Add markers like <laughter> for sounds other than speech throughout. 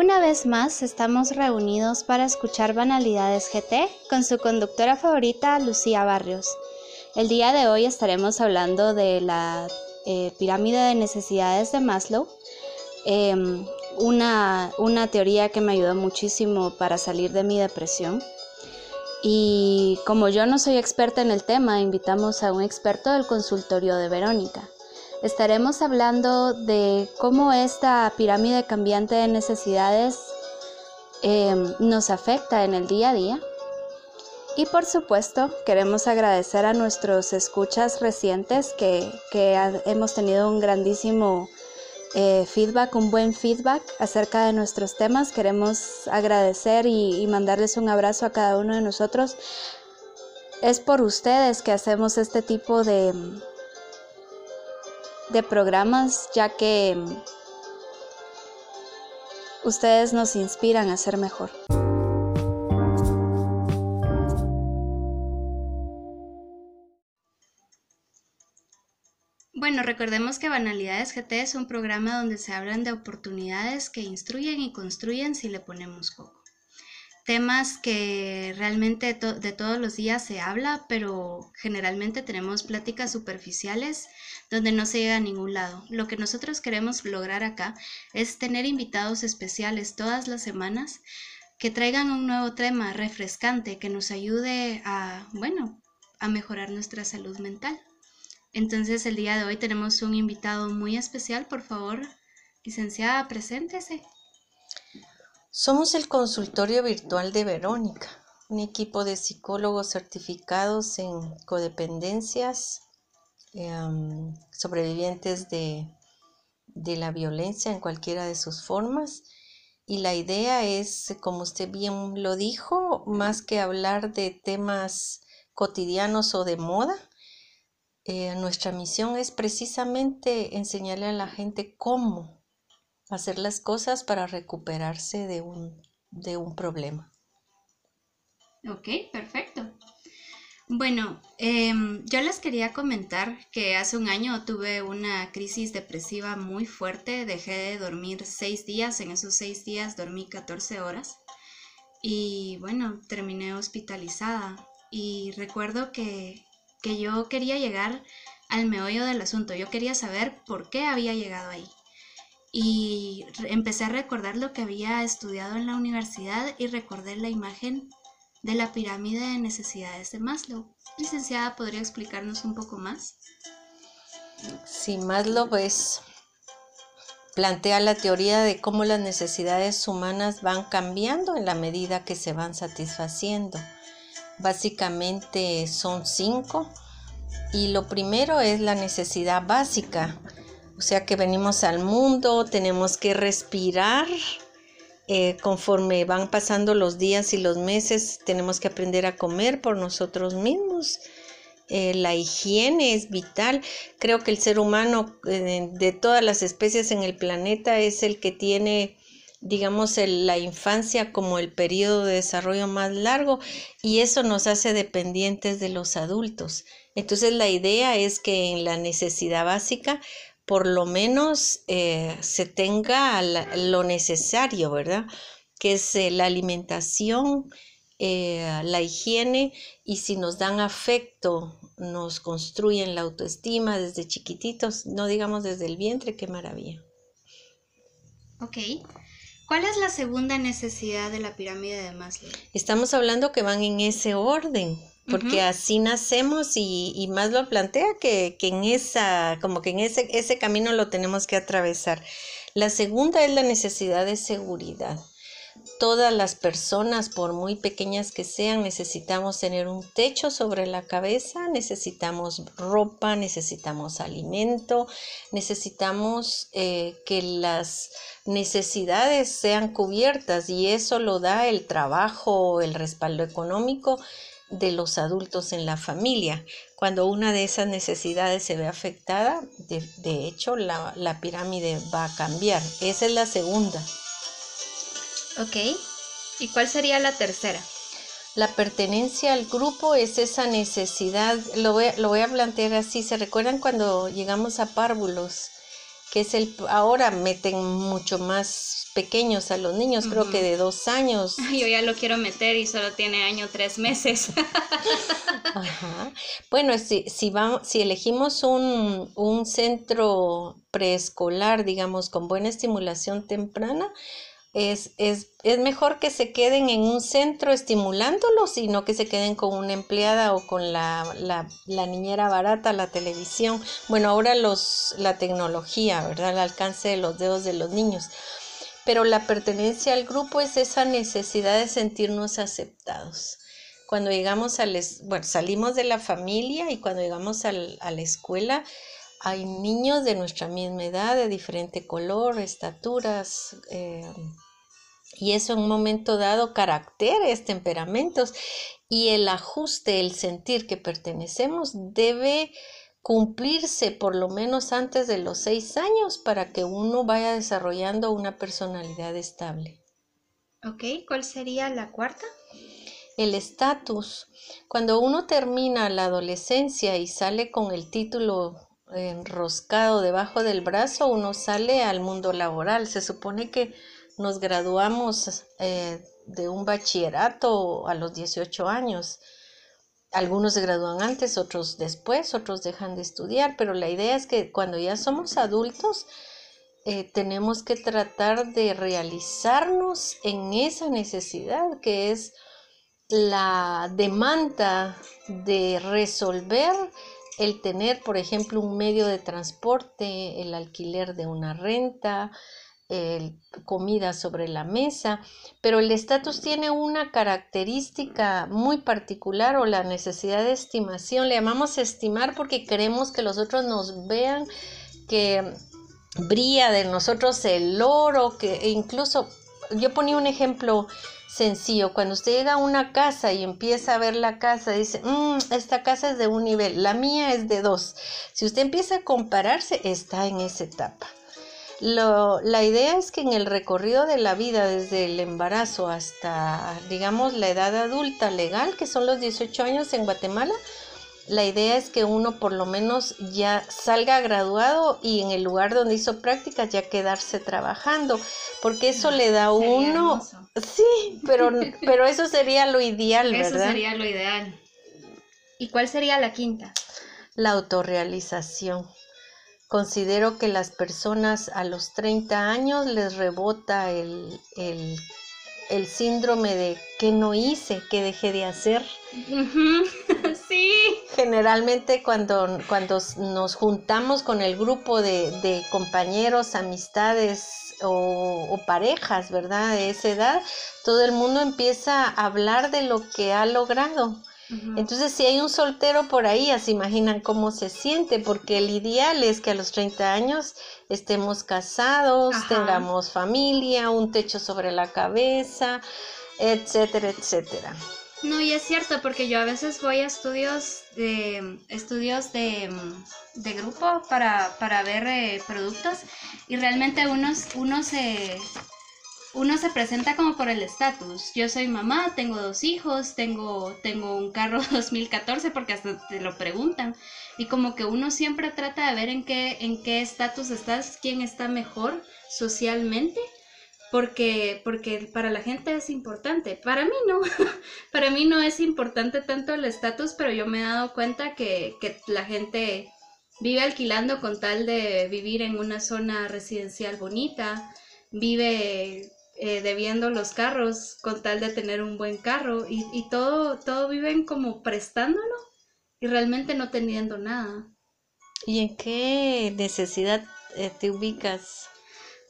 Una vez más estamos reunidos para escuchar Banalidades GT con su conductora favorita, Lucía Barrios. El día de hoy estaremos hablando de la eh, pirámide de necesidades de Maslow, em, una, una teoría que me ayudó muchísimo para salir de mi depresión. Y como yo no soy experta en el tema, invitamos a un experto del consultorio de Verónica. Estaremos hablando de cómo esta pirámide cambiante de necesidades em, nos afecta en el día a día. Y por supuesto, queremos agradecer a nuestros escuchas recientes que, hemos tenido un grandísimo eh, feedback, un buen feedback acerca de nuestros temas. Queremos agradecer y mandarles un abrazo a cada uno de nosotros. Es por ustedes que hacemos este tipo de, de programas, ya que ustedes nos inspiran a ser mejor. Bueno, recordemos que Banalidades GT es un programa donde se hablan de oportunidades que instruyen y construyen si le ponemos coco temas que realmente de todos los días se habla, pero generalmente tenemos pláticas superficiales donde no se llega a ningún lado. Lo que nosotros queremos lograr acá es tener invitados especiales todas las semanas que traigan un nuevo tema refrescante que nos ayude a, bueno, a mejorar nuestra salud mental. Entonces el día de hoy tenemos un invitado muy especial, por favor, licenciada, preséntese. Somos el consultorio virtual de Verónica, un equipo de psicólogos certificados en codependencias, em, sobrevivientes de, de la violencia en cualquiera de sus formas. Y la idea es, como usted bien lo dijo, más que hablar de temas cotidianos o de moda, eh, nuestra misión es precisamente enseñarle a la gente cómo hacer las cosas para recuperarse de un, de un problema. Ok, perfecto. Bueno, em, yo les quería comentar que hace un año tuve una crisis depresiva muy fuerte, dejé de dormir seis días, en esos seis días dormí 14 horas. Y bueno, terminé hospitalizada. Y recuerdo que, que yo quería llegar al meollo del asunto, yo quería saber por qué había llegado ahí y empecé a recordar lo que había estudiado en la universidad y recordé la imagen de la pirámide de necesidades de Maslow. Licenciada, ¿podría explicarnos un poco más? Sí, Maslow pues plantea la teoría de cómo las necesidades humanas van cambiando en la medida que se van satisfaciendo. Básicamente son cinco y lo primero es la necesidad básica, o sea que venimos al mundo, tenemos que respirar. Eh, conforme van pasando los días y los meses, tenemos que aprender a comer por nosotros mismos. Eh, la higiene es vital. Creo que el ser humano eh, de todas las especies en el planeta es el que tiene, digamos, la infancia como el periodo de desarrollo más largo y eso nos hace dependientes de los adultos. Entonces la idea es que en la necesidad básica por lo menos eh, se tenga lo necesario, ¿verdad? Que es eh, la alimentación, eh, la higiene y si nos dan afecto, nos construyen la autoestima desde chiquititos, no digamos desde el vientre, qué maravilla. Ok. ¿Cuál es la segunda necesidad de la pirámide de Maslow? Estamos hablando que van en ese orden porque así nacemos y, más lo plantea que, en esa, como que en ese, ese camino lo tenemos que atravesar. La segunda es la necesidad de seguridad. Todas las personas, por muy pequeñas que sean, necesitamos tener un techo sobre la cabeza, necesitamos ropa, necesitamos alimento, necesitamos eh, que las necesidades sean cubiertas y eso lo da el trabajo, el respaldo económico de los adultos en la familia. Cuando una de esas necesidades se ve afectada, de, hecho la, la, pirámide va a cambiar. Esa es la segunda. Ok. ¿Y cuál sería la tercera? La pertenencia al grupo es esa necesidad, lo voy, lo voy a plantear así, ¿se recuerdan cuando llegamos a párvulos? Que es el, ahora meten mucho más pequeños a los niños, creo que de dos años. Yo ya lo quiero meter y solo tiene año tres meses. <laughs> <laughs> Ajá. Bueno, si, si, vamos, si elegimos un, un centro preescolar, digamos, con buena estimulación temprana, es, es, es, mejor que se queden en un centro estimulándolos y no que se queden con una empleada o con la, la, la, niñera barata, la televisión. Bueno, ahora los, la tecnología, ¿verdad? El alcance de los dedos de los niños. Pero la pertenencia al grupo es esa necesidad de sentirnos aceptados. Cuando llegamos al, bueno, salimos de la familia y cuando llegamos al, a la escuela, hay niños de nuestra misma edad, de diferente color, estaturas, eh, y eso en un momento dado caracteres, temperamentos, y el ajuste, el sentir que pertenecemos debe cumplirse por lo menos antes de los seis años para que uno vaya desarrollando una personalidad estable. Ok, ¿cuál sería la cuarta? El estatus. Cuando uno termina la adolescencia y sale con el título enroscado debajo del brazo, uno sale al mundo laboral. Se supone que nos graduamos eh, de un bachillerato a los 18 años. Algunos se gradúan antes, otros después, otros dejan de estudiar, pero la idea es que cuando ya somos adultos, eh, tenemos que tratar de realizarnos en esa necesidad que es la demanda de resolver el tener, por ejemplo, un medio de transporte, el alquiler de una renta, el, comida sobre la mesa, pero el estatus tiene una característica muy particular o la necesidad de estimación. Le llamamos estimar porque queremos que los otros nos vean, que brilla de nosotros el oro, que incluso yo ponía un ejemplo sencillo. Cuando usted llega a una casa y empieza a ver la casa, dice, mm, esta casa es de un nivel, la mía es de dos. Si usted empieza a compararse, está en esa etapa. Lo, la idea es que en el recorrido de la vida, desde el embarazo hasta, digamos, la edad adulta legal, que son los 18 años en Guatemala, la idea es que uno por lo menos ya salga graduado y en el lugar donde hizo prácticas ya quedarse trabajando, porque eso le da a uno... Sí, pero, <laughs> pero eso sería lo ideal, ¿verdad? Eso sería lo ideal. ¿Y cuál sería la quinta? La autorrealización. Considero que las personas a los 30 años les rebota el, el el síndrome de que no hice, que dejé de hacer. <laughs> <laughs> Sí. Generalmente cuando, cuando nos juntamos con el grupo de, compañeros, amistades o, o, parejas, ¿verdad? De esa edad, todo el mundo empieza a hablar de lo que ha logrado. Entonces, si hay un soltero por ahí, ya se imaginan cómo se siente, porque el ideal es que a los 30 años estemos casados, tengamos familia, un techo sobre la cabeza, etcétera, etcétera. No, y es cierto, porque yo a veces voy a estudios de estudios de, de grupo para, para ver eh, productos y realmente uno, uno se uno se presenta como por el estatus. Yo soy mamá, tengo dos hijos, tengo, tengo un carro <laughs> 2014 porque hasta te lo preguntan. Y como que uno siempre trata de ver en qué en qué estatus estás, quién está mejor socialmente, porque porque para la gente es importante. Para mí no. <laughs> para mí no es importante tanto el estatus, pero yo me he dado cuenta que, que la gente vive alquilando con tal de vivir en una zona residencial bonita, vive eh, debiendo los carros con tal de tener un buen carro y, y, todo, todo viven como prestándolo y realmente no teniendo nada. ¿Y en qué necesidad eh, te ubicas?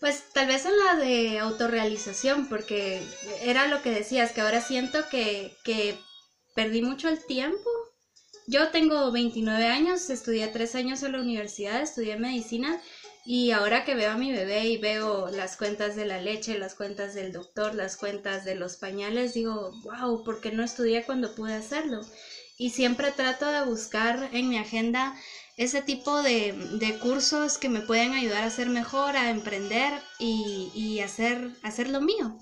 Pues tal vez en la de autorrealización, porque era lo que decías, que ahora siento que, que perdí mucho el tiempo. Yo tengo 29 años, estudié tres años en la universidad, estudié medicina y ahora que veo a mi bebé y veo las cuentas de la leche, las cuentas del doctor, las cuentas de los pañales, digo, wow, ¿por qué no estudié cuando pude hacerlo? Y siempre trato de buscar en mi agenda ese tipo de, cursos que me pueden ayudar a ser mejor, a emprender y, hacer, hacer lo mío.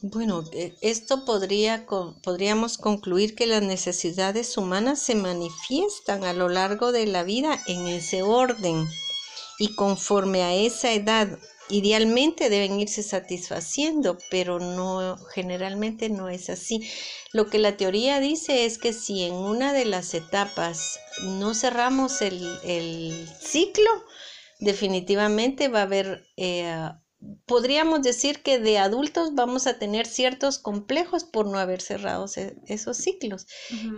Bueno, e, esto podría, podríamos concluir que las necesidades humanas se manifiestan a lo largo de la vida en ese orden y conforme a esa edad idealmente deben irse satisfaciendo, pero no generalmente no es así. Lo que la teoría dice es que si en una de las etapas no cerramos el, ciclo, definitivamente va a haber, eh, podríamos decir que de adultos vamos a tener ciertos complejos por no haber cerrado esos ciclos.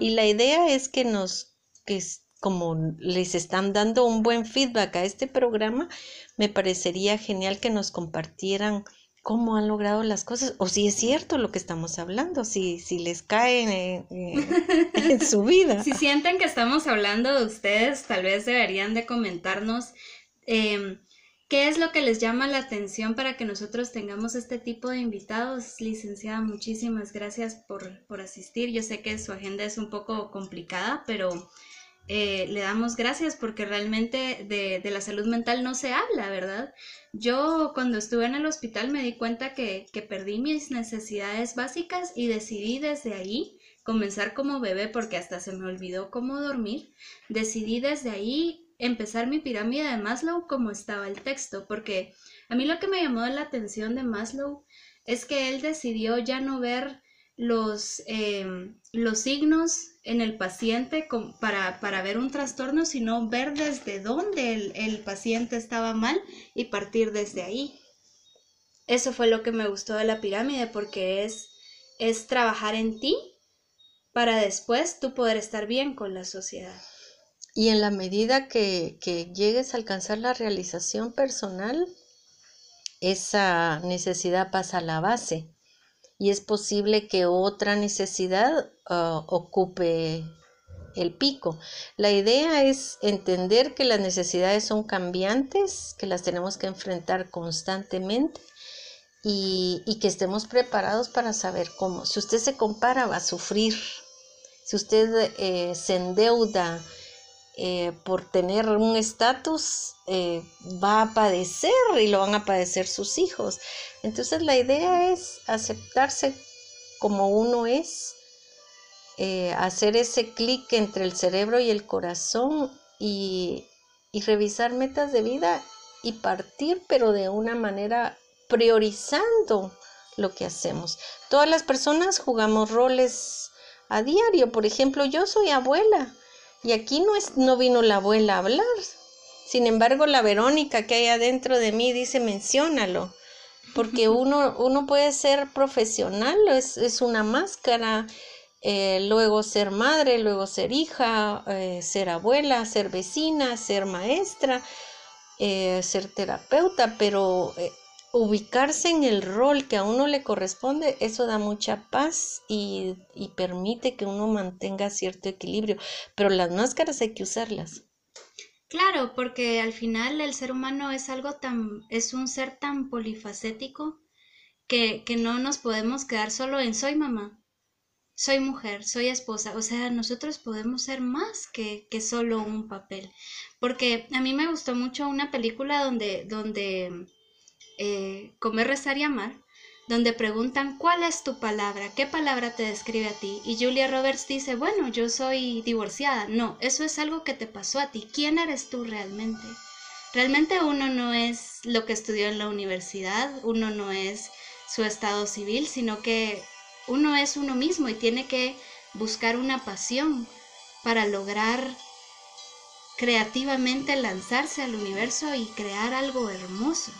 Y la idea es que nos, que como les están dando un buen feedback a este programa, me parecería genial que nos compartieran cómo han logrado las cosas o si es cierto lo que estamos hablando, si, si les cae <laughs> en, su vida. Si sienten que estamos hablando de ustedes, tal vez deberían de comentarnos em, qué es lo que les llama la atención para que nosotros tengamos este tipo de invitados. Licenciada, muchísimas gracias por, por asistir. Yo sé que su agenda es un poco complicada, pero eh, le damos gracias porque realmente de, de, la salud mental no se habla, ¿verdad? Yo cuando estuve en el hospital me di cuenta que, que perdí mis necesidades básicas y decidí desde ahí comenzar como bebé porque hasta se me olvidó cómo dormir. Decidí desde ahí empezar mi pirámide de Maslow como estaba el texto, porque a mí lo que me llamó la atención de Maslow es que él decidió ya no ver los, em, los signos en el paciente para, para, ver un trastorno, sino ver desde dónde el, el, paciente estaba mal y partir desde ahí. Eso fue lo que me gustó de la pirámide porque es, es trabajar en ti para después tú poder estar bien con la sociedad. Y en la medida que, que llegues a alcanzar la realización personal, esa necesidad pasa a la base y es posible que otra necesidad ah, ocupe el pico. La idea es entender que las necesidades son cambiantes, que las tenemos que enfrentar constantemente y, que estemos preparados para saber cómo. Si usted se compara, va a sufrir. Si usted eh, se endeuda, eh, por tener un estatus eh, va a padecer y lo van a padecer sus hijos. Entonces la idea es aceptarse como uno es, eh, hacer ese clic entre el cerebro y el corazón y, y revisar metas de vida y partir, pero de una manera priorizando lo que hacemos. Todas las personas jugamos roles a diario. Por ejemplo, yo soy abuela y aquí no, es, no vino la abuela a hablar. Sin embargo, la Verónica que hay adentro de mí dice, menciónalo. Porque uno, uno puede ser profesional, es, es una máscara, eh, luego ser madre, luego ser hija, eh, ser abuela, ser vecina, ser maestra, eh, ser terapeuta, pero ubicarse en el rol que a uno le corresponde, eso da mucha paz y, permite que uno mantenga cierto equilibrio. Pero las máscaras hay que usarlas. Claro, porque al final el ser humano es algo tan, es un ser tan polifacético que, que no nos podemos quedar solo en soy mamá, soy mujer, soy esposa. O sea, nosotros podemos ser más que, que solo un papel. Porque a mí me gustó mucho una película donde, donde eh, Comer, Rezar y Amar, donde preguntan cuál es tu palabra, qué palabra te describe a ti. Y Julia Roberts dice, bueno, yo soy divorciada. No, eso es algo que te pasó a ti. ¿Quién eres tú realmente? Realmente uno no es lo que estudió en la universidad, uno no es su estado civil, sino que uno es uno mismo y tiene que buscar una pasión para lograr creativamente lanzarse al universo y crear algo hermoso.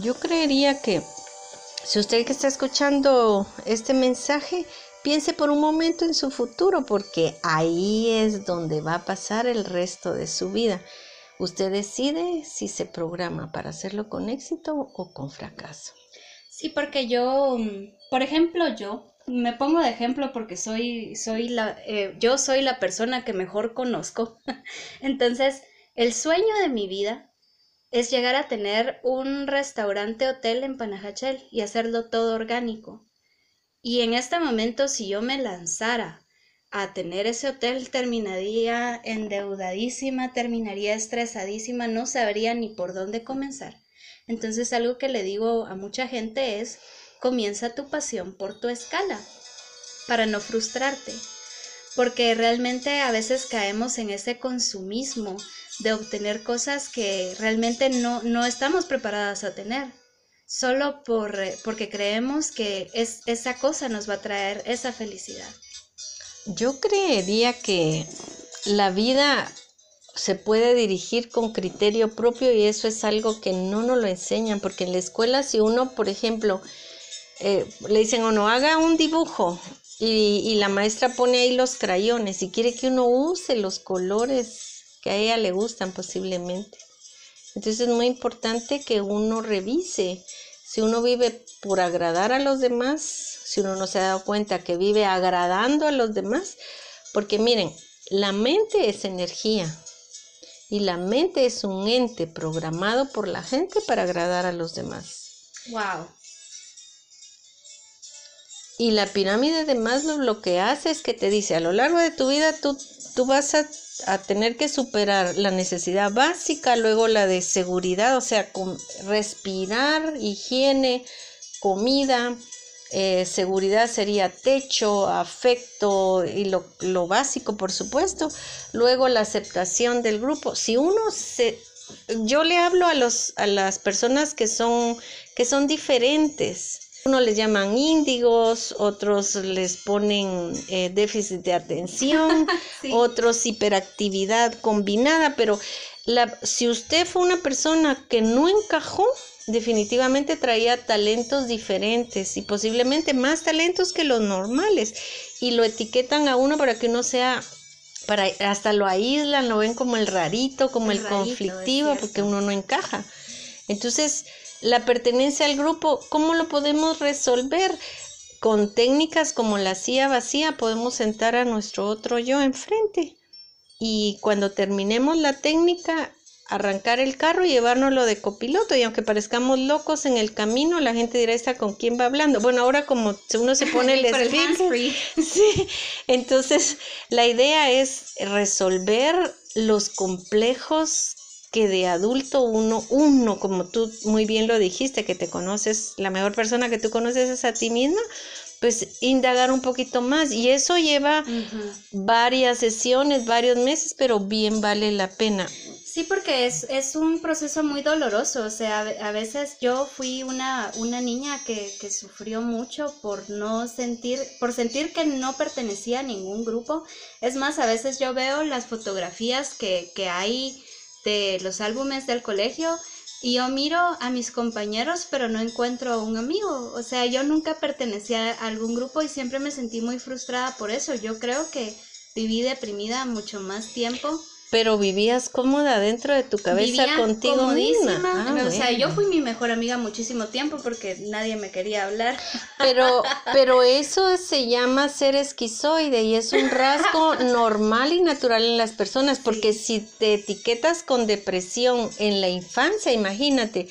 Yo creería que si usted que está escuchando este mensaje, piense por un momento en su futuro, porque ahí es donde va a pasar el resto de su vida. Usted decide si se programa para hacerlo con éxito o con fracaso. Sí, porque yo, por ejemplo, yo me pongo de ejemplo porque soy, soy la, eh, yo soy la persona que mejor conozco. <laughs> Entonces, el sueño de mi vida es llegar a tener un restaurante hotel en Panajachel y hacerlo todo orgánico. Y en este momento, si yo me lanzara a tener ese hotel, terminaría endeudadísima, terminaría estresadísima, no sabría ni por dónde comenzar. Entonces, algo que le digo a mucha gente es, comienza tu pasión por tu escala, para no frustrarte, porque realmente a veces caemos en ese consumismo de obtener cosas que realmente no, no estamos preparadas a tener, solo por, eh, porque creemos que es, esa cosa nos va a traer esa felicidad. Yo creería que la vida se puede dirigir con criterio propio y eso es algo que no nos lo enseñan, porque en la escuela si uno, por ejemplo, eh, le dicen o no haga un dibujo y, y, la maestra pone ahí los crayones y quiere que uno use los colores que a ella le gustan posiblemente. Entonces es muy importante que uno revise si uno vive por agradar a los demás, si uno no se ha dado cuenta que vive agradando a los demás, porque miren, la mente es energía y la mente es un ente programado por la gente para agradar a los demás. Wow. Y la pirámide de Maslow lo que hace es que te dice, a lo largo de tu vida tú, tú vas a, a tener que superar la necesidad básica, luego la de seguridad, o sea, con respirar, higiene, comida, eh, seguridad sería techo, afecto y lo, lo, básico, por supuesto. Luego la aceptación del grupo. Si uno se... Yo le hablo a, los, a las personas que son, que son diferentes unos les llaman índigos, otros les ponen eh, déficit de atención, <laughs> sí. otros hiperactividad combinada, pero la, si usted fue una persona que no encajó, definitivamente traía talentos diferentes y posiblemente más talentos que los normales y lo etiquetan a uno para que uno sea para hasta lo aíslan, lo ven como el rarito, como el, el rarito, conflictivo, porque uno no encaja. Entonces, la pertenencia al grupo, ¿cómo lo podemos resolver? Con técnicas como la silla vacía podemos sentar a nuestro otro yo enfrente. Y cuando terminemos la técnica arrancar el carro y llevárnoslo de copiloto. Y aunque parezcamos locos en el camino la gente dirá esta con quién va hablando bueno ahora como uno se pone el <laughs> speaker <laughs> sí. Entonces la idea es resolver los complejos que de adulto uno, uno, como tú muy bien lo dijiste, que te conoces, la mejor persona que tú conoces es a ti misma, pues indagar un poquito más. Y eso lleva uh -huh. varias sesiones, varios meses, pero bien vale la pena. Sí, porque es, es un proceso muy doloroso. O sea, a veces yo fui una, una niña que, que sufrió mucho por no sentir, por sentir que no pertenecía a ningún grupo. Es más, a veces yo veo las fotografías que, que hay de los álbumes del colegio y yo miro a mis compañeros pero no encuentro a un amigo. O sea, yo nunca pertenecía a algún grupo y siempre me sentí muy frustrada por eso. Yo creo que viví deprimida mucho más tiempo. Pero vivías cómoda dentro de tu cabeza Vivía contigo misma. Ah, o sea, yo fui mi mejor amiga muchísimo tiempo porque nadie me quería hablar. <laughs> Pero, pero eso se llama ser esquizoide y es un rasgo <laughs> normal y natural en las personas, porque sí. si te etiquetas con depresión en la infancia, imagínate,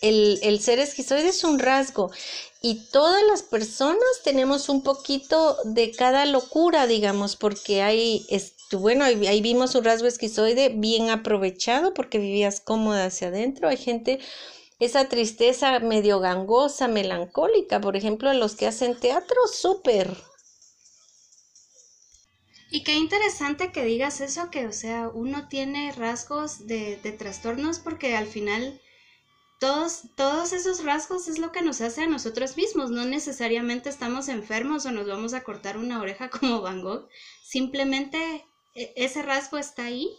el, el ser esquizoide es un rasgo y todas las personas tenemos un poquito de cada locura, digamos, porque hay, bueno, ahí, ahí, vimos un rasgo esquizoide bien aprovechado porque vivías cómoda hacia adentro. Hay gente, esa tristeza medio gangosa, melancólica, por ejemplo, los que hacen teatro, súper. Y qué interesante que digas eso, que o sea, uno tiene rasgos de, de trastornos porque al final todos, todos esos rasgos es lo que nos hace a nosotros mismos. No necesariamente estamos enfermos o nos vamos a cortar una oreja <laughs> como Van Gogh. Simplemente ese rasgo está ahí,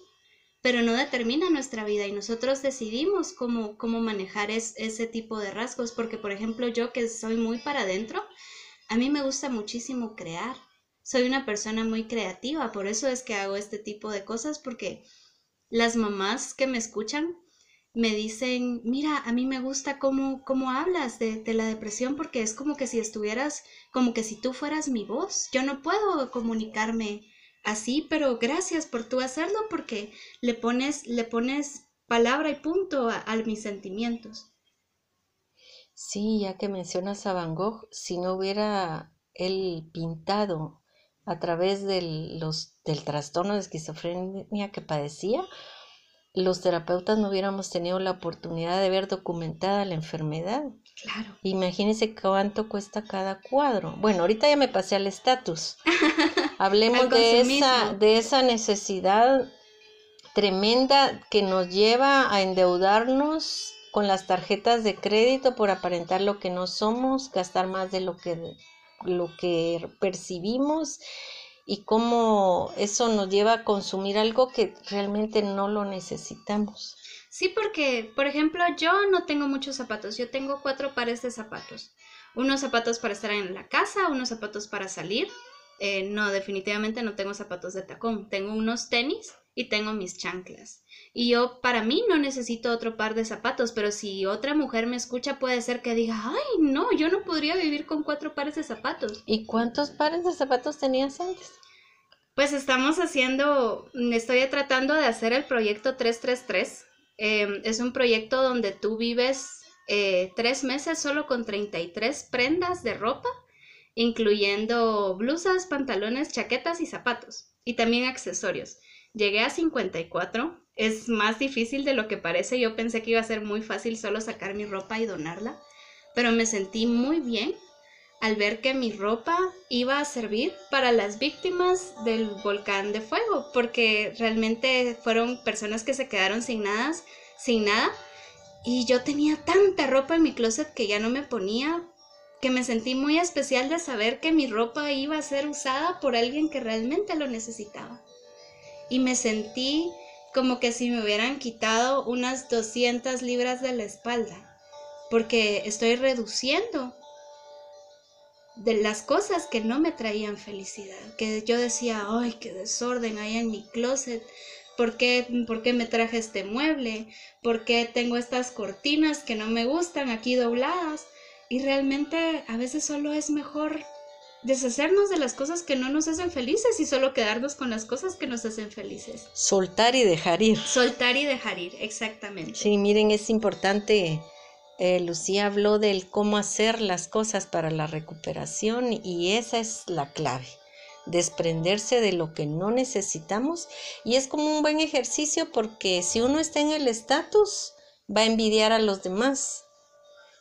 pero no determina nuestra vida y nosotros decidimos cómo, cómo manejar es, ese tipo de rasgos. Porque, por ejemplo, yo que soy muy para adentro, a mí me gusta muchísimo crear. Soy una persona muy creativa, por eso es que hago este tipo de cosas, porque las mamás que me escuchan me dicen, mira, a mí me gusta cómo, cómo hablas de, de, la depresión porque es como que si estuvieras, como que si tú fueras mi voz. Yo no puedo comunicarme así, pero gracias por tú hacerlo porque le pones, le pones palabra y punto a, mis sentimientos. Sí, ya que mencionas a Van Gogh, si no hubiera él pintado a través los, del trastorno de esquizofrenia que padecía, los terapeutas no hubiéramos tenido la oportunidad de ver documentada la enfermedad. Claro. Imagínense cuánto cuesta cada cuadro. Bueno, ahorita ya me pasé al estatus. <laughs> Hablemos de esa, de esa necesidad tremenda que nos lleva a endeudarnos con las tarjetas de crédito por aparentar lo que no somos, gastar más de lo que, lo que percibimos y cómo eso nos lleva a consumir algo que realmente no lo necesitamos. Sí, porque, por ejemplo, yo no tengo muchos zapatos, yo tengo cuatro pares de zapatos. Unos zapatos para estar en la casa, unos zapatos para salir. Eh, no, definitivamente no tengo zapatos de tacón, tengo unos tenis y tengo mis chanclas. Y yo para mí no necesito otro par de zapatos, pero si otra mujer me escucha puede ser que diga, ay, no, yo no podría vivir con cuatro pares de zapatos. ¿Y cuántos pares de zapatos tenías antes? Pues estamos haciendo, estoy tratando de hacer el proyecto 333. Em, es un proyecto donde tú vives eh, tres meses solo con 33 prendas de ropa, incluyendo blusas, pantalones, chaquetas y zapatos, y también accesorios. Llegué a 54 es más difícil de lo que parece. Yo pensé que iba a ser muy fácil solo sacar mi ropa y donarla, pero me sentí muy bien al ver que mi ropa iba a servir para las víctimas del volcán de fuego, porque realmente fueron personas que se quedaron sin nada, sin nada, y yo tenía tanta ropa en mi closet que ya no me ponía, que me sentí muy especial de saber que mi ropa iba a ser usada por alguien que realmente lo necesitaba. Y me sentí como que si me hubieran quitado unas 200 libras de la espalda, porque estoy reduciendo de las cosas que no me traían felicidad, que yo decía, ay, qué desorden hay en mi closet, ¿por qué, ¿por qué me traje este mueble? ¿Por qué tengo estas cortinas que no me gustan aquí dobladas? Y realmente a veces solo es mejor deshacernos de las cosas que no nos hacen felices y solo quedarnos con las cosas que nos hacen felices. Soltar y dejar ir. Soltar y dejar ir, exactamente. Sí, miren, es importante. Eh, Lucía habló del cómo hacer las cosas para la recuperación y esa es la clave. Desprenderse de lo que no necesitamos y es como un buen ejercicio porque si uno está en el estatus va a envidiar a los demás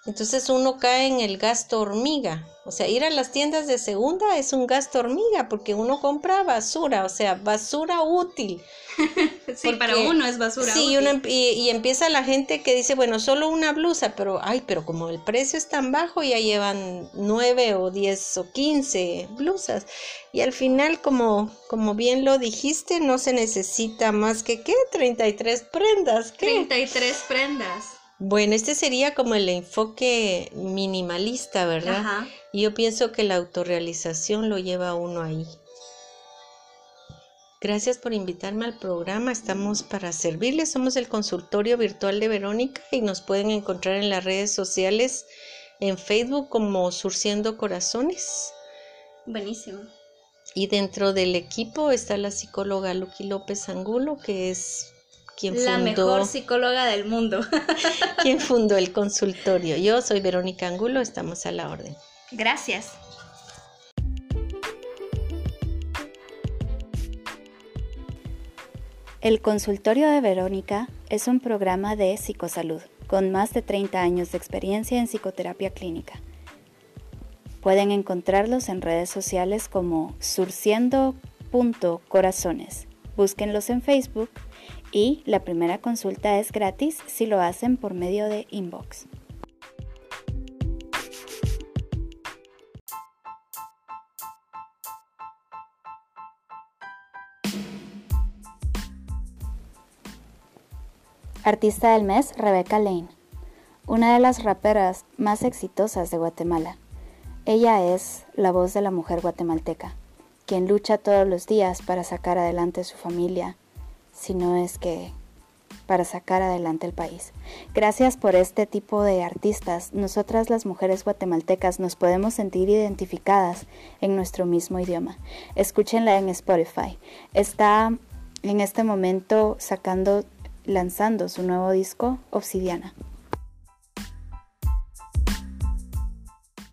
entonces uno cae en el gasto hormiga. O sea, ir a las tiendas de segunda es un gasto hormiga porque uno compra basura, o sea, basura útil. <laughs> sí, para uno es basura sí, útil. y, y, empieza la gente que dice, bueno, solo una blusa, pero, ay, pero como el precio es tan bajo, ya llevan nueve o diez o quince blusas. Y al final, como, como bien lo dijiste, no se necesita más que, ¿qué? 33 prendas. ¿qué? 33 prendas. Bueno, este sería como el enfoque minimalista, ¿verdad? Y yo pienso que la autorrealización lo lleva a uno ahí. Gracias por invitarme al programa. Estamos para servirles. Somos el consultorio virtual de Verónica y nos pueden encontrar en las redes sociales, en Facebook como Surciendo Corazones. Buenísimo. Y dentro del equipo está la psicóloga Luqui López Angulo, que es la mejor psicóloga del mundo. <laughs> quien fundó el consultorio. Yo soy Verónica Angulo, estamos a la orden. Gracias. El consultorio de Verónica es un programa de psicosalud con más de 30 años de experiencia en psicoterapia clínica. Pueden encontrarlos en redes sociales como surciendo.corazones. Búsquenlos en Facebook y la primera consulta es gratis si lo hacen por medio de inbox. Artista del mes, Rebecca Lane, una de las raperas más exitosas de Guatemala. Ella es la voz de la mujer guatemalteca, quien lucha todos los días para sacar adelante su familia, sino es que para sacar adelante el país. Gracias por este tipo de artistas, nosotras las mujeres guatemaltecas nos podemos sentir identificadas en nuestro mismo idioma. Escúchenla en Spotify. Está en este momento sacando, lanzando su nuevo disco, Obsidiana.